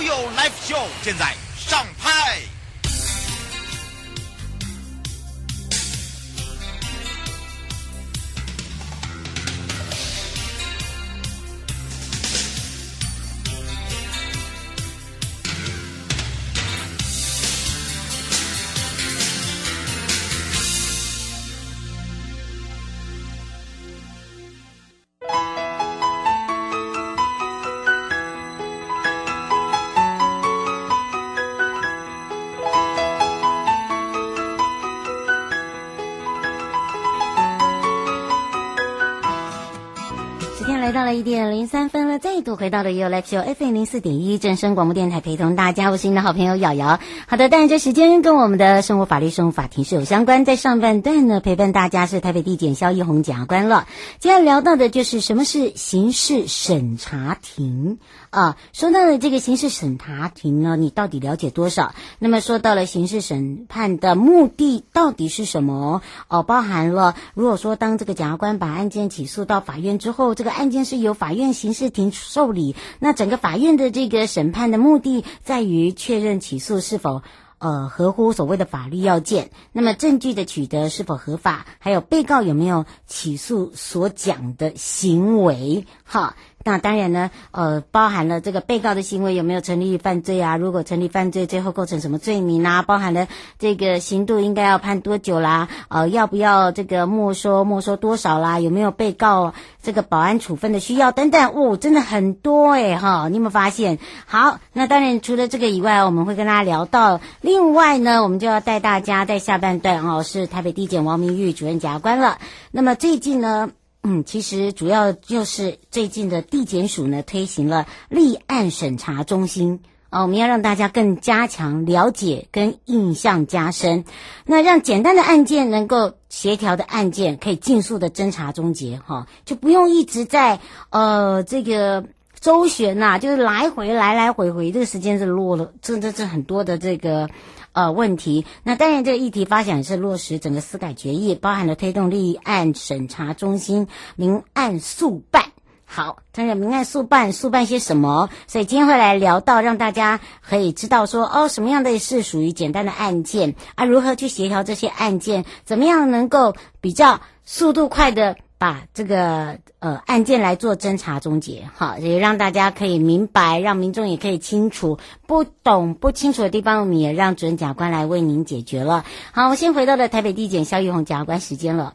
我有 live show 现在上拍零三分了，再度回到了 You Live Show FM 零四点一正声广播电台，陪同大家，我是你的好朋友瑶瑶。好的，但这时间跟我们的生活法律、生活法庭是有相关。在上半段呢，陪伴大家是台北地检萧一红检察官了。今天聊到的就是什么是刑事审查庭。啊，说到了这个刑事审查庭呢，你到底了解多少？那么说到了刑事审判的目的到底是什么？哦，包含了如果说当这个检察官把案件起诉到法院之后，这个案件是由法院刑事庭受理，那整个法院的这个审判的目的在于确认起诉是否呃合乎所谓的法律要件，那么证据的取得是否合法，还有被告有没有起诉所讲的行为，哈。那当然呢，呃，包含了这个被告的行为有没有成立犯罪啊？如果成立犯罪，最后构成什么罪名啊？包含了这个刑度应该要判多久啦？呃，要不要这个没收？没收多少啦？有没有被告这个保安处分的需要等等？哦，真的很多诶哈！你有没有发现？好，那当然除了这个以外，我们会跟大家聊到。另外呢，我们就要带大家在下半段哦，是台北地检王明玉主任检察官了。那么最近呢？嗯，其实主要就是最近的地检署呢推行了立案审查中心哦，我们要让大家更加强了解跟印象加深，那让简单的案件能够协调的案件可以尽速的侦查终结哈，就不用一直在呃这个周旋呐、就是来回来来回回，这个时间是落了，这这这很多的这个。呃，问题。那当然，这个议题发展是落实整个司改决议，包含了推动立案审查中心明案速办。好，这个明案速办，速办些什么？所以今天会来聊到，让大家可以知道说，哦，什么样的是属于简单的案件啊？如何去协调这些案件？怎么样能够比较速度快的？把这个呃案件来做侦查终结，好，也让大家可以明白，让民众也可以清楚，不懂不清楚的地方，我们也让主任检察官来为您解决了。好，我先回到了台北地检肖玉红检察官时间了。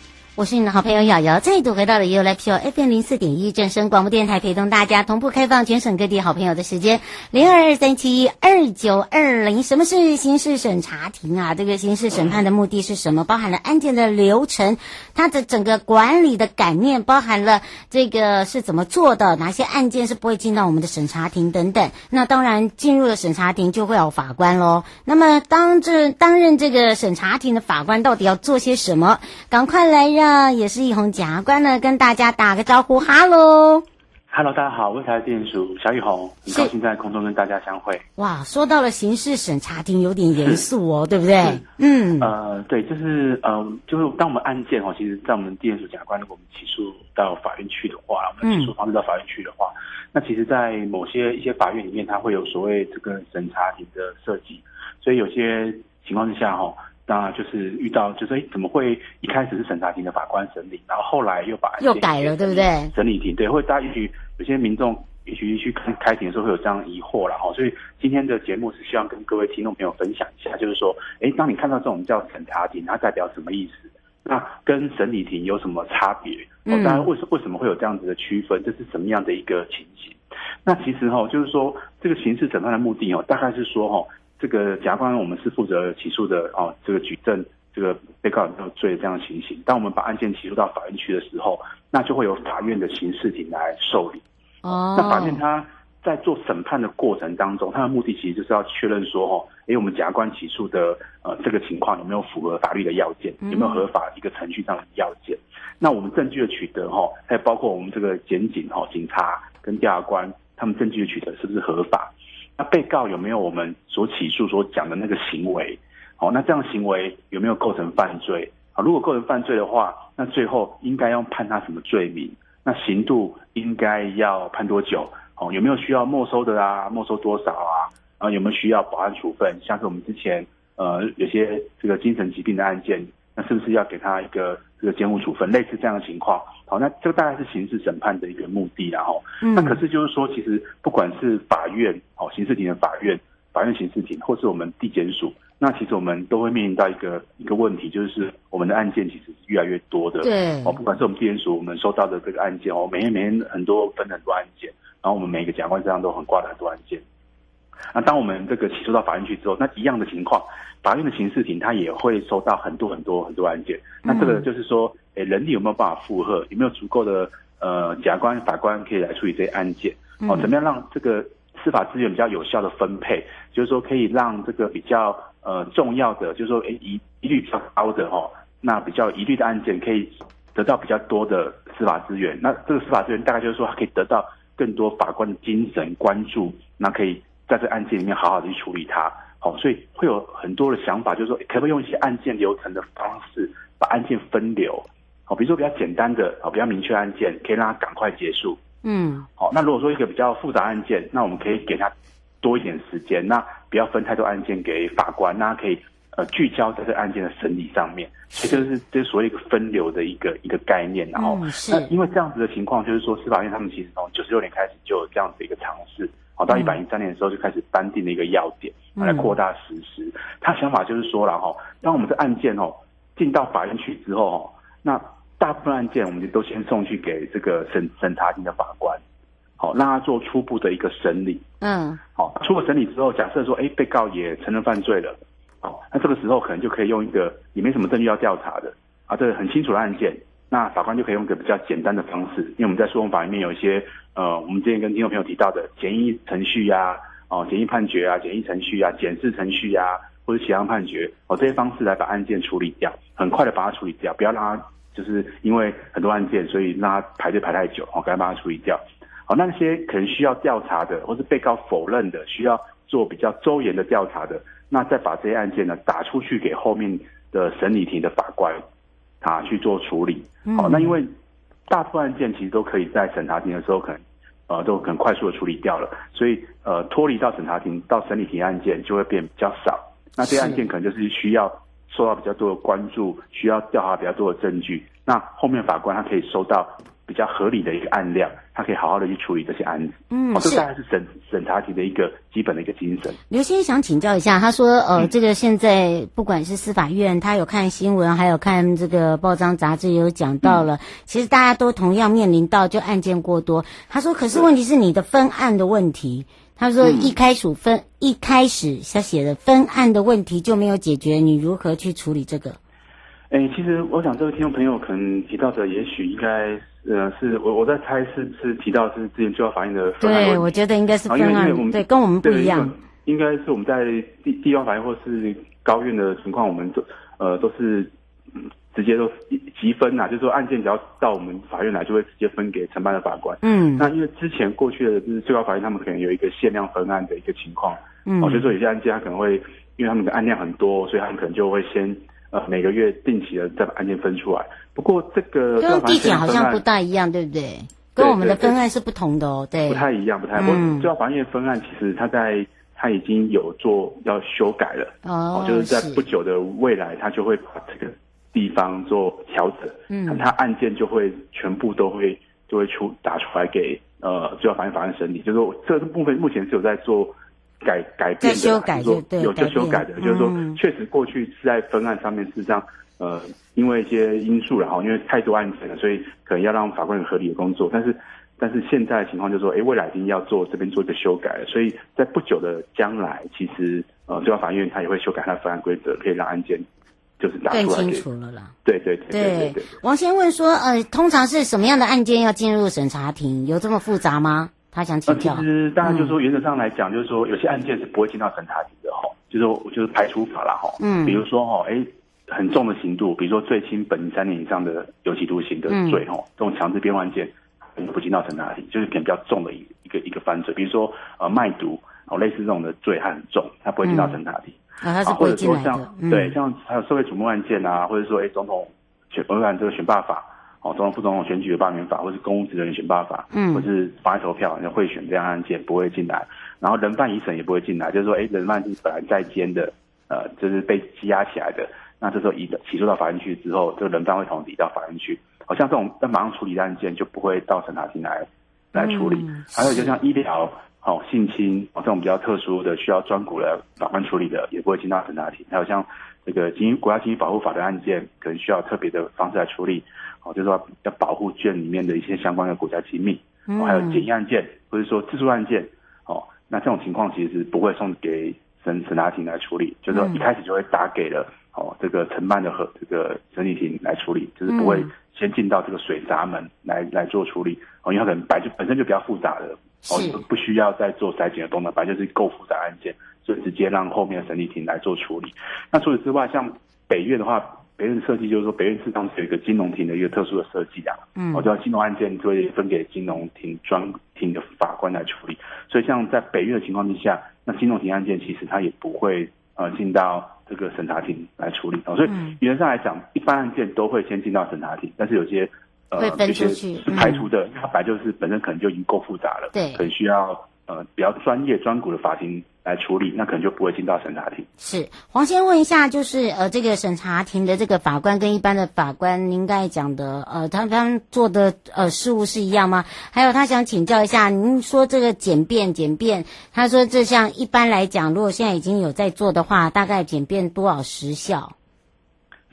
我是你的好朋友瑶瑶，再度回到了 You Live Show FM 零四点一正声广播电台，陪同大家同步开放全省各地好朋友的时间零二二三七二九二零。什么是刑事审查庭啊？这个刑事审判的目的是什么？包含了案件的流程，它的整个管理的概念，包含了这个是怎么做的，哪些案件是不会进到我们的审查庭等等。那当然进入了审查庭就会有法官喽。那么当这担任这个审查庭的法官到底要做些什么？赶快来让。呢，也是一红检察官呢，跟大家打个招呼，哈喽。Hello，大家好，我是台北地检署小奕弘，很高兴在空中跟大家相会。哇，说到了刑事审查庭，有点严肃哦，对不对？嗯，呃，对，就是呃，就是当我们案件哦，其实，在我们地检署检察官，如果我们起诉到法院去的话，我们起诉方式到法院去的话，嗯、那其实，在某些一些法院里面，它会有所谓这个审查庭的设计，所以有些情况之下哈。当然就是遇到，就是哎，怎么会一开始是审查庭的法官审理，然后后来又把又改了，对不对？审理庭对，或者大家也许有些民众也许去看开庭的时候会有这样疑惑了哈，所以今天的节目是希望跟各位听众朋友分享一下，就是说，哎，当你看到这种叫审查庭，它代表什么意思？那跟审理庭有什么差别？哦，当然为什为什么会有这样子的区分？这是什么样的一个情形？那其实哈，就是说这个刑事审判的目的哦，大概是说哈。这个检察官，我们是负责起诉的哦。这个举证，这个被告有没有罪这样的情形。当我们把案件起诉到法院去的时候，那就会由法院的刑事庭来受理。哦。那法院他在做审判的过程当中，他的目的其实就是要确认说，哦，诶，我们检察官起诉的呃这个情况有没有符合法律的要件，有没有合法一个程序上的要件。嗯、那我们证据的取得，哈，还有包括我们这个检警，哈，警察跟调查官他们证据的取得是不是合法？那被告有没有我们所起诉所讲的那个行为？好，那这样行为有没有构成犯罪？啊，如果构成犯罪的话，那最后应该要判他什么罪名？那刑度应该要判多久？哦，有没有需要没收的啊？没收多少啊？啊，有没有需要保安处分？像是我们之前呃有些这个精神疾病的案件，那是不是要给他一个这个监护处分？类似这样的情况。好，那这个大概是刑事审判的一个目的，然后，那可是就是说，其实不管是法院，哦，刑事庭的法院、法院刑事庭，或是我们地检署，那其实我们都会面临到一个一个问题，就是我们的案件其实是越来越多的，对，哦，不管是我们地检署，我们收到的这个案件哦，每天每天很多分很多案件，然后我们每个检察官身上都很挂了很多案件。那当我们这个起诉到法院去之后，那一样的情况，法院的刑事庭他也会收到很多很多很多案件，那这个就是说。诶，人力有没有办法负荷？有没有足够的呃检察官、法官可以来处理这些案件？哦，怎么样让这个司法资源比较有效的分配？就是说，可以让这个比较呃重要的，就是说，诶，疑疑虑比较高的哦，那比较疑虑的案件可以得到比较多的司法资源。那这个司法资源大概就是说，可以得到更多法官的精神关注，那可以在这个案件里面好好的去处理它。好，所以会有很多的想法，就是说，可不可以用一些案件流程的方式把案件分流？哦，比如说比较简单的哦，比较明确案件，可以让他赶快结束。嗯，好，那如果说一个比较复杂案件，那我们可以给他多一点时间，那不要分太多案件给法官，那可以呃聚焦在这个案件的审理上面。其实就是这所谓一个分流的一个一个概念。然后，那因为这样子的情况，就是说司法院他们其实从九十六年开始就有这样子一个尝试，好，到一百零三年的时候就开始颁定了一个要点，来扩大实施。他想法就是说了哈，当我们的案件哦进到法院去之后哦，那大部分案件，我们就都先送去给这个审审查庭的法官，好，让他做初步的一个审理。嗯，好，初步审理之后，假设说，哎，被告也承认犯罪了，好，那这个时候可能就可以用一个也没什么证据要调查的，啊，这个很清楚的案件，那法官就可以用个比较简单的方式，因为我们在诉讼法里面有一些，呃，我们之前跟听众朋友提到的简易程序呀，哦，简易判决啊，简易程序啊，检视程序呀，或者协商判决，哦，这些方式来把案件处理掉，很快的把它处理掉，不要让它。就是因为很多案件，所以让他排队排太久，我赶快把它处理掉。好，那些可能需要调查的，或是被告否认的，需要做比较周延的调查的，那再把这些案件呢打出去给后面的审理庭的法官啊去做处理。好，那因为大部分案件其实都可以在审查庭的时候可能呃都很快速的处理掉了，所以呃脱离到审查庭到审理庭案件就会变比较少。那这些案件可能就是需要。受到比较多的关注，需要调查比较多的证据，那后面法官他可以收到比较合理的一个案量，他可以好好的去处理这些案子。嗯，这大概是审审查庭的一个基本的一个精神。刘先生想请教一下，他说，呃，这个现在不管是司法院，他有看新闻，还有看这个报章杂志，也有讲到了，嗯、其实大家都同样面临到就案件过多。他说，可是问题是你的分案的问题。他说：“一开始分、嗯、一开始他写的分案的问题就没有解决，你如何去处理这个？”哎，其实我想这位听众朋友可能提到的，也许应该呃是我我在猜是是提到是之前最高法院的分案。对，我觉得应该是分案。对，跟我们不一样。应该是我们在地地方法院或是高院的情况，我们都呃都是直接都积分呐、啊，就是说案件只要到我们法院来，就会直接分给承办的法官。嗯，那因为之前过去的就是最高法院，他们可能有一个限量分案的一个情况，嗯，哦，就是说有些案件他可能会，因为他们的案量很多，所以他们可能就会先呃每个月定期的再把案件分出来。不过这个跟地检好像不大一样，对不对？跟我们的分案是不同的哦，对，对，不太一样，不太。不过最高法院分案其实他在。他已经有做要修改了哦，就是在不久的未来，他就会把这个地方做调整，嗯，他案件就会全部都会就会出打出来给呃最高法院法院审理，就是说这个部分目前是有在做改改变的，修改就是说有在修改的，改就是说确实过去是在分案上面事实上呃因为一些因素然后因为太多案件了，所以可能要让法官有合理的工作，但是。但是现在的情况就是说，哎，未来已经要做这边做一个修改了，所以在不久的将来，其实呃，最高法院他也会修改他的分案规则，可以让案件就是打出来更清楚了啦。对对对对对，对，对。王先问说，呃，通常是什么样的案件要进入审查庭？有这么复杂吗？他想请教。呃、其实当然就是说，原则上来讲，就是说有些案件是不会进到审查庭的哈，就是说就是排除法啦哈。嗯。比如说哈，哎，很重的刑度，比如说最轻本三年以上的有期徒刑的罪哈、嗯，这种强制变换件。不进到审查庭，就是可能比较重的一一个一个犯罪，比如说呃卖毒哦，类似这种的罪，它很重，它不会进到审查庭。嗯、啊，或者说像、嗯、对像还有社会瞩目案件啊，或者说哎总统选，违反这个选罢法哦，总统副总统选举的罢免法，或是公务职人员选罢法，嗯，或是妨碍投票、贿选这样案件不会进来，然后人犯一审也不会进来，就是说哎人犯是本来在监的，呃，就是被羁押起来的，那这时候移起诉到法院去之后，这个人犯会同时移到法院去。好像这种要马上处理的案件就不会到审查庭来来处理，嗯、还有就像医疗、哦性侵哦这种比较特殊的需要专股来法官处理的，也不会进到审查庭。还有像这个经国家经济保护法的案件，可能需要特别的方式来处理，哦就是说要保护卷里面的一些相关的国家机密。哦，还有检疫案件或者说自诉案件，哦那这种情况其实是不会送给审审查庭来处理，就是说一开始就会打给了哦这个承办的和这个审理庭来处理，就是不会。先进到这个水闸门来来做处理哦，因为它可能本就本身就比较复杂的哦，不需要再做筛检的功能，反正就是够复杂案件，所以直接让后面的审理庭来做处理。那除此之外，像北院的话，北院的设计就是说，北院事实上是有一个金融庭的一个特殊的设计啊，嗯，我知道金融案件就会分给金融庭专庭的法官来处理，所以像在北院的情况之下，那金融庭案件其实它也不会呃进到。这个审查庭来处理。哦，所以原则上来讲，一般案件都会先进到审查庭，但是有些呃有些是排除的，它本来就是本身可能就已经够复杂了，对，可能需要呃比较专业专股的法庭来处理，那可能就不会进到审查庭。是黄先问一下，就是呃这个审查庭的这个法官跟一般的法官，您刚才讲的呃他他做的呃事务是一样吗？还有他想请教一下，您说这个简便简便，他说这像一般来讲，如果现在已经有在做的话，大概简便多少时效？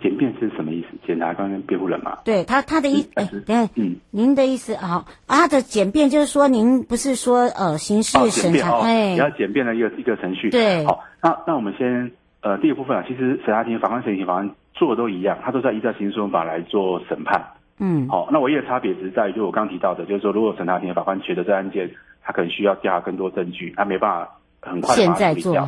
简便是什么？检察官跟辩护人嘛？对他他的意思，哎，等下，嗯，您的意思啊，他的简便就是说，您不是说呃刑事审查，哎，你要简便的一个一个程序，对，好，那那我们先呃第一部分啊，其实审查庭法官、审理庭法官做的都一样，他都在依照刑事诉讼法来做审判，嗯，好，那唯一的差别只是在于，就我刚刚提到的，就是说，如果审查庭的法官觉得这案件他可能需要调查更多证据，他没办法。很快把它处理掉，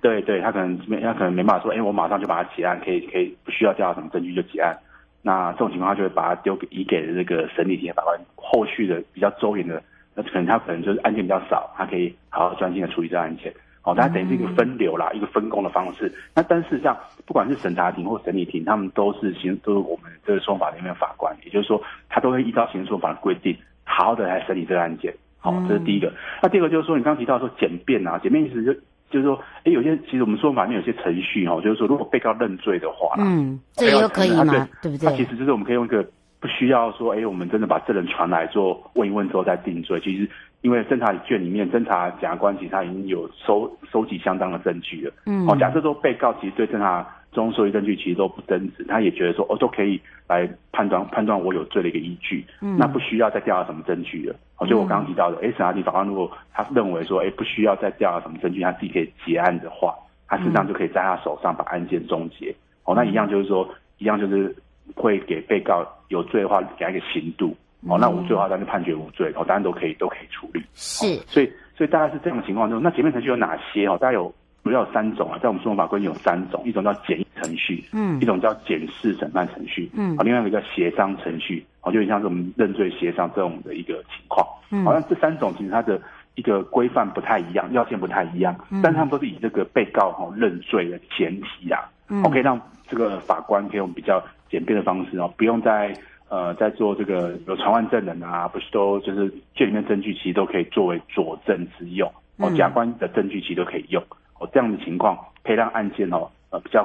对对，他可能没，他可能没办法说，哎，我马上就把它结案，可以可以不需要调查什么证据就结案。那这种情况，他就会把它丢给移给这个审理庭的法官，后续的比较周延的，那可能他可能就是案件比较少，他可以好好专心的处理这案件。哦，大家等于是一个分流啦，一个分工的方式。那但事实上，不管是审查庭或审理庭，他们都是刑都是我们这个诉讼法里面的法官，也就是说，他都会依照刑事诉讼法的规定，好好的来审理这个案件。好，这是第一个。那第二个就是说，你刚刚提到说简便啊，简便意思就就是说，哎，有些其实我们说法里面有些程序哈，就是说，如果被告认罪的话，嗯，这个可以吗？对，对不对？那其实就是我们可以用一个不需要说，哎，我们真的把证人传来做问一问之后再定罪。其实因为侦查卷里面，侦查检察官其实他已经有收收集相当的证据了。嗯，好，假设说被告其实对侦查中收集证据其实都不真实，他也觉得说，哦，都可以来判断判断我有罪的一个依据。嗯，那不需要再调查什么证据了。就我刚刚提到的，哎，审查庭法官如果他认为说，哎，不需要再调查什么证据，他自己可以结案的话，他实际上就可以在他手上把案件终结。哦，那一样就是说，一样就是会给被告有罪的话，给他一个刑度。哦，那无罪的话，那就判决无罪。哦，当然都可以，都可以处理。是。所以，所以大概是这种情况中，那前面程序有哪些？哦，大概有主要有三种啊，在我们诉讼法规有三种，一种叫简易程序，嗯，一种叫简式审判程序，嗯，另外一个叫协商程序，哦，就像是我们认罪协商这种的一个情况，嗯，好像这三种其实它的一个规范不太一样，要件不太一样，嗯，但他们都是以这个被告哈认罪的前提啊，嗯，可以让这个法官可以用比较简便的方式哦，不用再呃在做这个有传唤证人啊，不是都就是卷里面证据其实都可以作为佐证之用，哦，甲官的证据其实都可以用。哦，这样的情况可以让案件哦，呃，比较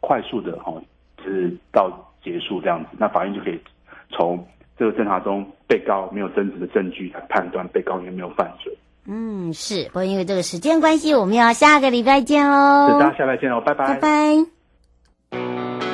快速的哦，就是到结束这样子，那法院就可以从这个侦查中被告没有争执的证据来判断被告有没有犯罪。嗯，是，不过因为这个时间关系，我们要下个礼拜见喽。大家下礼拜见喽，拜拜。拜拜。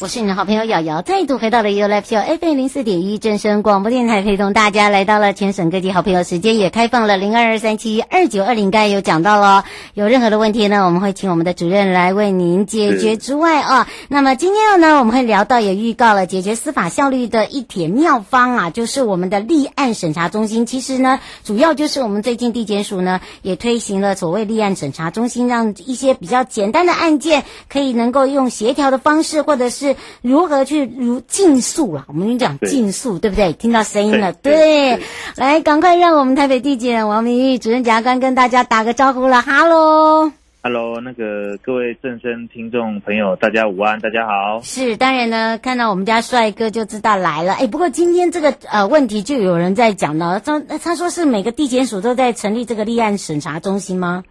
我是你的好朋友瑶瑶，再度回到了 You Live Show FM 零四点一正声广播电台，陪同大家来到了全省各地好朋友时间，也开放了零二二三七二九二零，刚才有讲到了，有任何的问题呢，我们会请我们的主任来为您解决之外啊，那么今天呢，我们会聊到也预告了解决司法效率的一帖妙方啊，就是我们的立案审查中心。其实呢，主要就是我们最近地检署呢也推行了所谓立案审查中心，让一些比较简单的案件可以能够用协调的方式，或者是如何去如竞速了？我们讲竞速，对不对？听到声音了，对，来，赶快让我们台北地检王明玉主任检察官跟大家打个招呼了。哈喽，哈喽，那个各位正声听众朋友，大家午安，大家好。是，当然呢，看到我们家帅哥就知道来了。哎，不过今天这个呃问题就有人在讲了，他他说是每个地检署都在成立这个立案审查中心吗？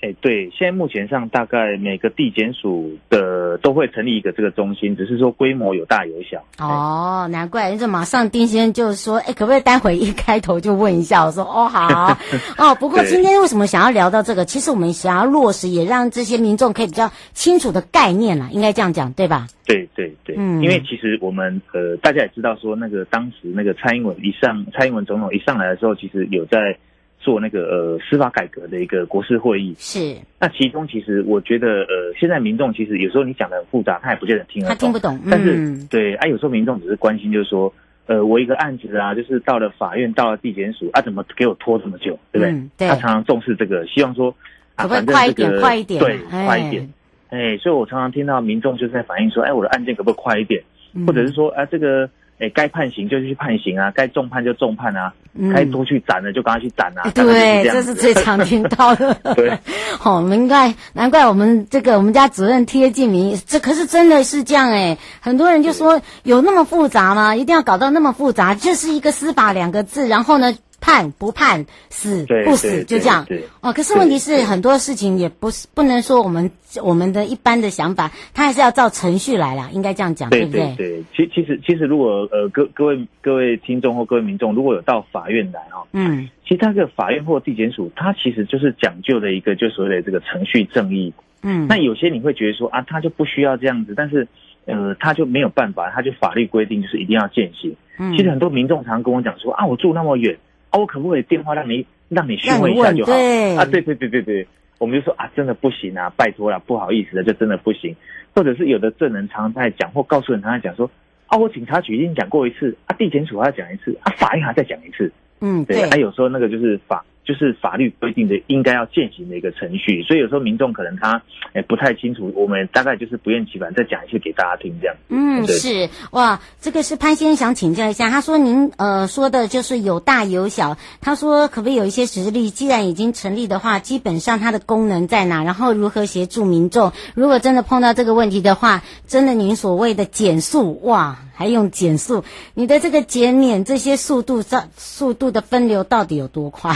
哎，对，现在目前上大概每个地检署的都会成立一个这个中心，只是说规模有大有小。哦，难怪，这马上丁先生就说，哎，可不可以待会一开头就问一下？我说，哦，好。哦，不过今天为什么想要聊到这个？其实我们想要落实，也让这些民众可以比较清楚的概念啦，应该这样讲，对吧？对对对，嗯，因为其实我们呃，大家也知道说，那个当时那个蔡英文一上，蔡英文总统一上来的时候，其实有在。做那个呃司法改革的一个国事会议是，那其中其实我觉得呃现在民众其实有时候你讲的很复杂，他也不见得听得懂，他听不懂。但是、嗯、对啊，有时候民众只是关心，就是说呃我一个案子啊，就是到了法院，到了地检署啊，怎么给我拖这么久，对不对？嗯、对他常常重视这个，希望说啊，反正这个快一点，对，快一点。哎，所以我常常听到民众就是在反映说，哎，我的案件可不可以快一点？嗯、或者是说啊，这个。哎，该判刑就去判刑啊，该重判就重判啊，嗯、该多去斩的就赶快去斩啊。对，这，这是最常听到的。对，好、哦，难怪难怪我们这个我们家主任贴近民意，这可是真的是这样哎。很多人就说有那么复杂吗？一定要搞到那么复杂？就是一个司法两个字，然后呢？判不判，死不死，就这样。哦，可是问题是很多事情也不是不能说我们我们的一般的想法，他还是要照程序来啦，应该这样讲，对不对？对，其其实其实如果呃各各位各位听众或各位民众如果有到法院来哦，嗯，其实他这个法院或地检署，它其实就是讲究的一个就所谓的这个程序正义。嗯，那有些你会觉得说啊，他就不需要这样子，但是呃，他就没有办法，他就法律规定就是一定要践行。嗯，其实很多民众常跟我讲说啊，我住那么远。啊，我可不可以电话让你让你询问一下就好？啊，对对对对对，我们就说啊，真的不行啊，拜托了，不好意思了，就真的不行。或者是有的证人常常在讲，或告诉人常在讲说，啊，我警察局已经讲过一次，啊，地检署还要讲一次，啊，法院还再讲一次。嗯，对，还、啊、有时候那个就是法。就是法律规定的应该要践行的一个程序，所以有时候民众可能他诶不太清楚，我们大概就是不厌其烦再讲一些给大家听这样。嗯，是哇，这个是潘先生想请教一下，他说您呃说的就是有大有小，他说可不可以有一些实例？既然已经成立的话，基本上它的功能在哪？然后如何协助民众？如果真的碰到这个问题的话，真的您所谓的减速哇，还用减速，你的这个减免这些速度上速度的分流到底有多快？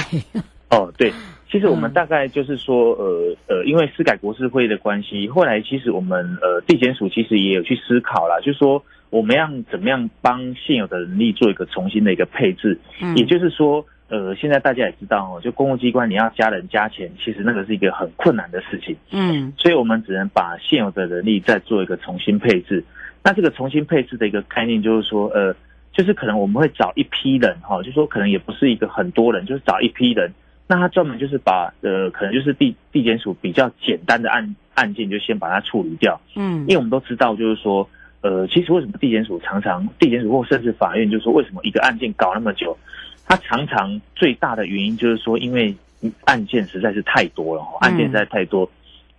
哦，对，其实我们大概就是说，呃呃，因为司改国事会的关系，后来其实我们呃地检署其实也有去思考啦，就是说我们要怎么样帮现有的人力做一个重新的一个配置，嗯，也就是说。呃，现在大家也知道哦，就公务机关你要加人加钱，其实那个是一个很困难的事情。嗯，所以我们只能把现有的人力再做一个重新配置。那这个重新配置的一个概念就是说，呃，就是可能我们会找一批人哈，就是说可能也不是一个很多人，就是找一批人，那他专门就是把呃，可能就是地地检署比较简单的案案件就先把它处理掉。嗯，因为我们都知道，就是说，呃，其实为什么地检署常常地检署或甚至法院，就是说为什么一个案件搞那么久？它常常最大的原因就是说，因为案件实在是太多了，案件实在太多。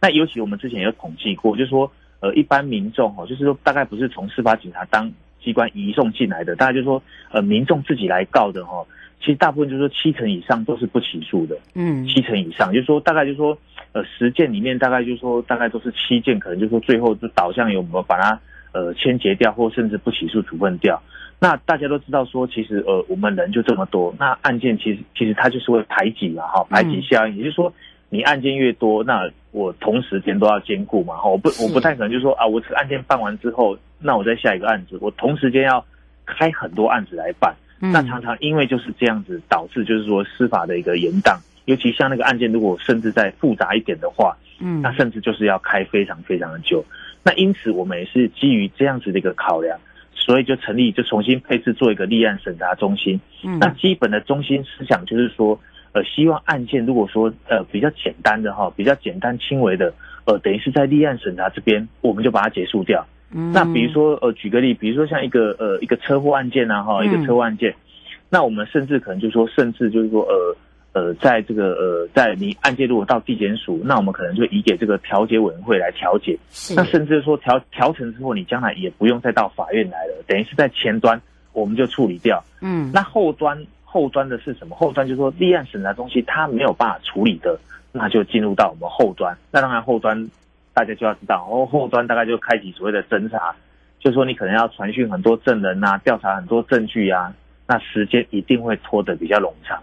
那尤其我们之前有统计过，就是说，呃，一般民众哦，就是说，大概不是从司法警察当机关移送进来的，大概就是说，呃，民众自己来告的哈，其实大部分就是说七成以上都是不起诉的，嗯，七成以上，就是说大概就是说，呃，十件里面大概就是说，大概都是七件，可能就是说最后就导向有没有把它呃签结掉，或甚至不起诉处分掉。那大家都知道说，其实呃，我们人就这么多，那案件其实其实它就是会排挤嘛，哈，排挤效应，也就是说，你案件越多，那我同时间都要兼顾嘛，我不我不太可能就说啊，我这个案件办完之后，那我再下一个案子，我同时间要开很多案子来办，那常常因为就是这样子导致就是说司法的一个延宕，尤其像那个案件如果甚至再复杂一点的话，嗯，那甚至就是要开非常非常的久，那因此我们也是基于这样子的一个考量。所以就成立，就重新配置做一个立案审查中心。嗯，那基本的中心思想就是说，呃，希望案件如果说呃比较简单的哈，比较简单轻微的，呃，等于是在立案审查这边，我们就把它结束掉。嗯，那比如说呃，举个例，比如说像一个呃一个车祸案件啊哈，一个车祸案件，那我们甚至可能就说，甚至就是说呃。呃，在这个呃，在你案件如果到地检署，那我们可能就移给这个调解委员会来调解。是。那甚至说调调成之后，你将来也不用再到法院来了，等于是在前端我们就处理掉。嗯。那后端后端的是什么？后端就是说立案审查东西他没有办法处理的，那就进入到我们后端。那当然后端大家就要知道，哦，后端大概就开启所谓的侦查，就是说你可能要传讯很多证人啊，调查很多证据啊，那时间一定会拖得比较冗长。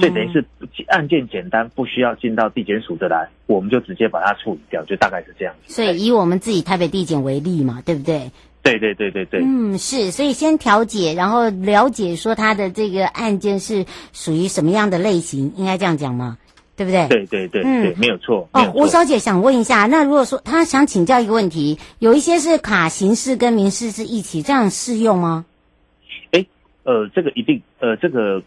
所以等于是案件简单，不需要进到地检署的来，我们就直接把它处理掉，就大概是这样子。所以以我们自己台北地检为例嘛，对不对？对对对对对。嗯，是。所以先调解，然后了解说他的这个案件是属于什么样的类型，应该这样讲吗？对不对？对对对，嗯，对，没有错。哦，吴小姐想问一下，那如果说她想请教一个问题，有一些是卡刑事跟民事是一起，这样适用吗？哎，呃，这个一定，呃，这个。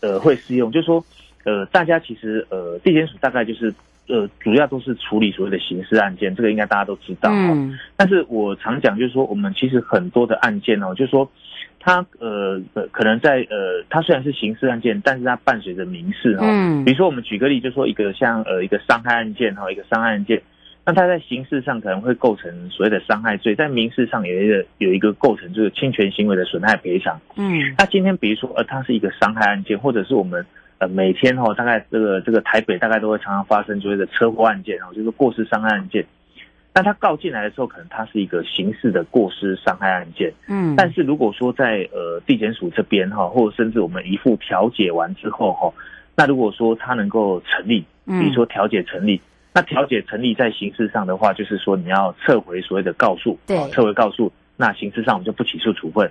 呃，会适用，就是说，呃，大家其实，呃，地检署大概就是，呃，主要都是处理所谓的刑事案件，这个应该大家都知道。嗯。但是我常讲，就是说，我们其实很多的案件哦，就是说，它呃，可能在呃，它虽然是刑事案件，但是它伴随着民事哦。嗯。比如说，我们举个例，就是说，一个像呃，一个伤害案件哈，一个伤害案件。那它在刑事上可能会构成所谓的伤害罪，在民事上有一个有一个构成就是侵权行为的损害赔偿。嗯，那今天比如说呃，它是一个伤害案件，或者是我们呃每天哈、哦，大概这个这个台北大概都会常常发生所谓的车祸案件，然后就是过失伤害案件。那他告进来的时候，可能他是一个刑事的过失伤害案件。嗯，但是如果说在呃地检署这边哈，或者甚至我们一副调解完之后哈，那如果说他能够成立，比如说调解成立。那调解成立在刑事上的话，就是说你要撤回所谓的告诉，对，撤回告诉，那刑事上我们就不起诉处分。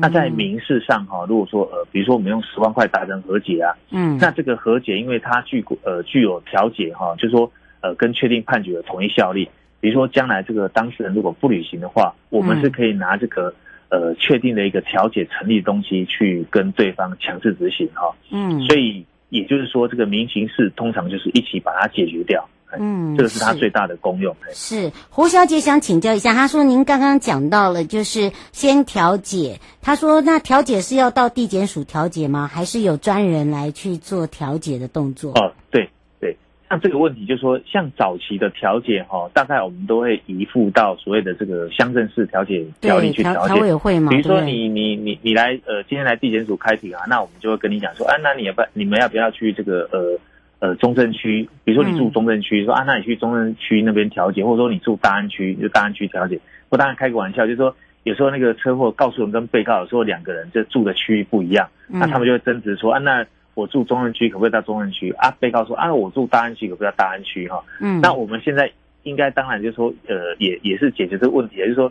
那在民事上哈，如果说呃，比如说我们用十万块达成和解啊，嗯，那这个和解因为它具呃具有调解哈，就是说呃跟确定判决的同一效力。比如说将来这个当事人如果不履行的话，我们是可以拿这个呃确定的一个调解成立的东西去跟对方强制执行哈，嗯，所以也就是说这个民刑事通常就是一起把它解决掉。嗯，这个是它最大的功用。是胡小姐想请教一下，她说您刚刚讲到了，就是先调解。她说那调解是要到地检署调解吗？还是有专人来去做调解的动作？哦，对对，像这个问题就是说，像早期的调解哈，大概我们都会移付到所谓的这个乡镇市调解条例去调解。调委会嘛，比如说你你你你来呃，今天来地检署开庭啊，那我们就会跟你讲说，啊，那你要不你们要不要去这个呃？呃，中正区，比如说你住中正区，嗯、说啊，那你去中正区那边调解，或者说你住大安区，就大安区调解。我当然开个玩笑，就是说有时候那个车祸告诉人跟被告有时候两个人就住的区域不一样，那他们就会争执说啊，那我住中正区可不可以到中正区啊？被告说啊，我住大安区可不可以到大安区哈？嗯，那我们现在应该当然就是说呃，也也是解决这个问题，就是说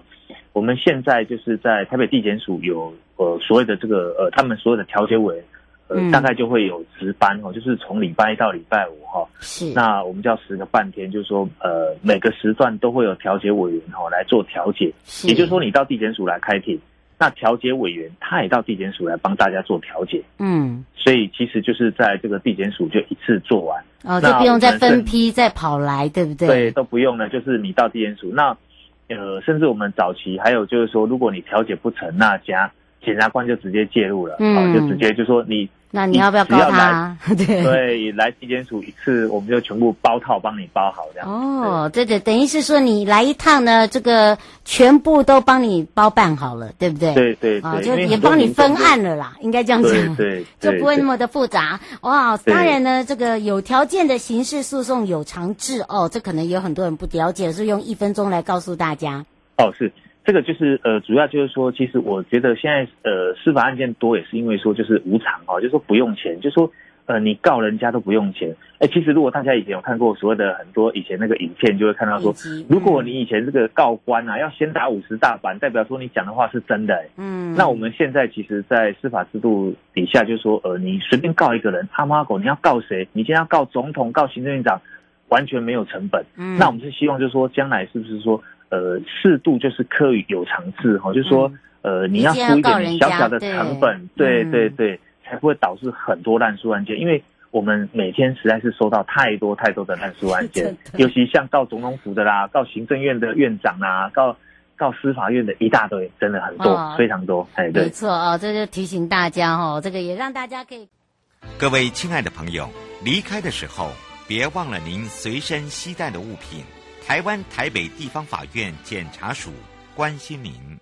我们现在就是在台北地检署有呃所谓的这个呃他们所有的调解委。呃，嗯、大概就会有值班哦，就是从礼拜一到礼拜五哈。是。那我们叫十个半天，就是说，呃，每个时段都会有调解委员哈来做调解。是。也就是说，你到地检署来开庭，那调解委员他也到地检署来帮大家做调解。嗯。所以其实就是在这个地检署就一次做完。哦，就不用再分批再跑来，对不对？对，都不用了，就是你到地检署。那呃，甚至我们早期还有就是说，如果你调解不成，那家检察官就直接介入了，嗯、哦，就直接就说你。那你要不要告他？对对，来纪检署一次，我们就全部包套帮你包好这样。哦，对对，等于是说你来一趟呢，这个全部都帮你包办好了，对不对？对对啊，就也帮你分案了啦，应该这样讲。对，就不会那么的复杂。哇，当然呢，这个有条件的刑事诉讼有偿制哦，这可能有很多人不了解，是用一分钟来告诉大家。哦，是。这个就是呃，主要就是说，其实我觉得现在呃，司法案件多也是因为说就是无偿哦，就是说不用钱，就是说呃，你告人家都不用钱。哎，其实如果大家以前有看过所谓的很多以前那个影片，就会看到说，如果你以前这个告官啊，要先打五十大板，代表说你讲的话是真的。嗯，那我们现在其实，在司法制度底下，就是说呃，你随便告一个人，阿猫阿狗，你要告谁？你今天要告总统，告行政院长，完全没有成本。嗯，那我们是希望就是说，将来是不是说？呃，适度就是课予有偿制哈，就是说，呃，你要付一点小小的成本，对对对，才不会导致很多烂书案件。因为我们每天实在是收到太多太多的烂书案件，尤其像告总统府的啦，告行政院的院长啊，告告司法院的一大堆，真的很多，非常多。哎，对，没错哦，这就提醒大家哦，这个也让大家可以。各位亲爱的朋友，离开的时候别忘了您随身携带的物品。台湾台北地方法院检察署关心民。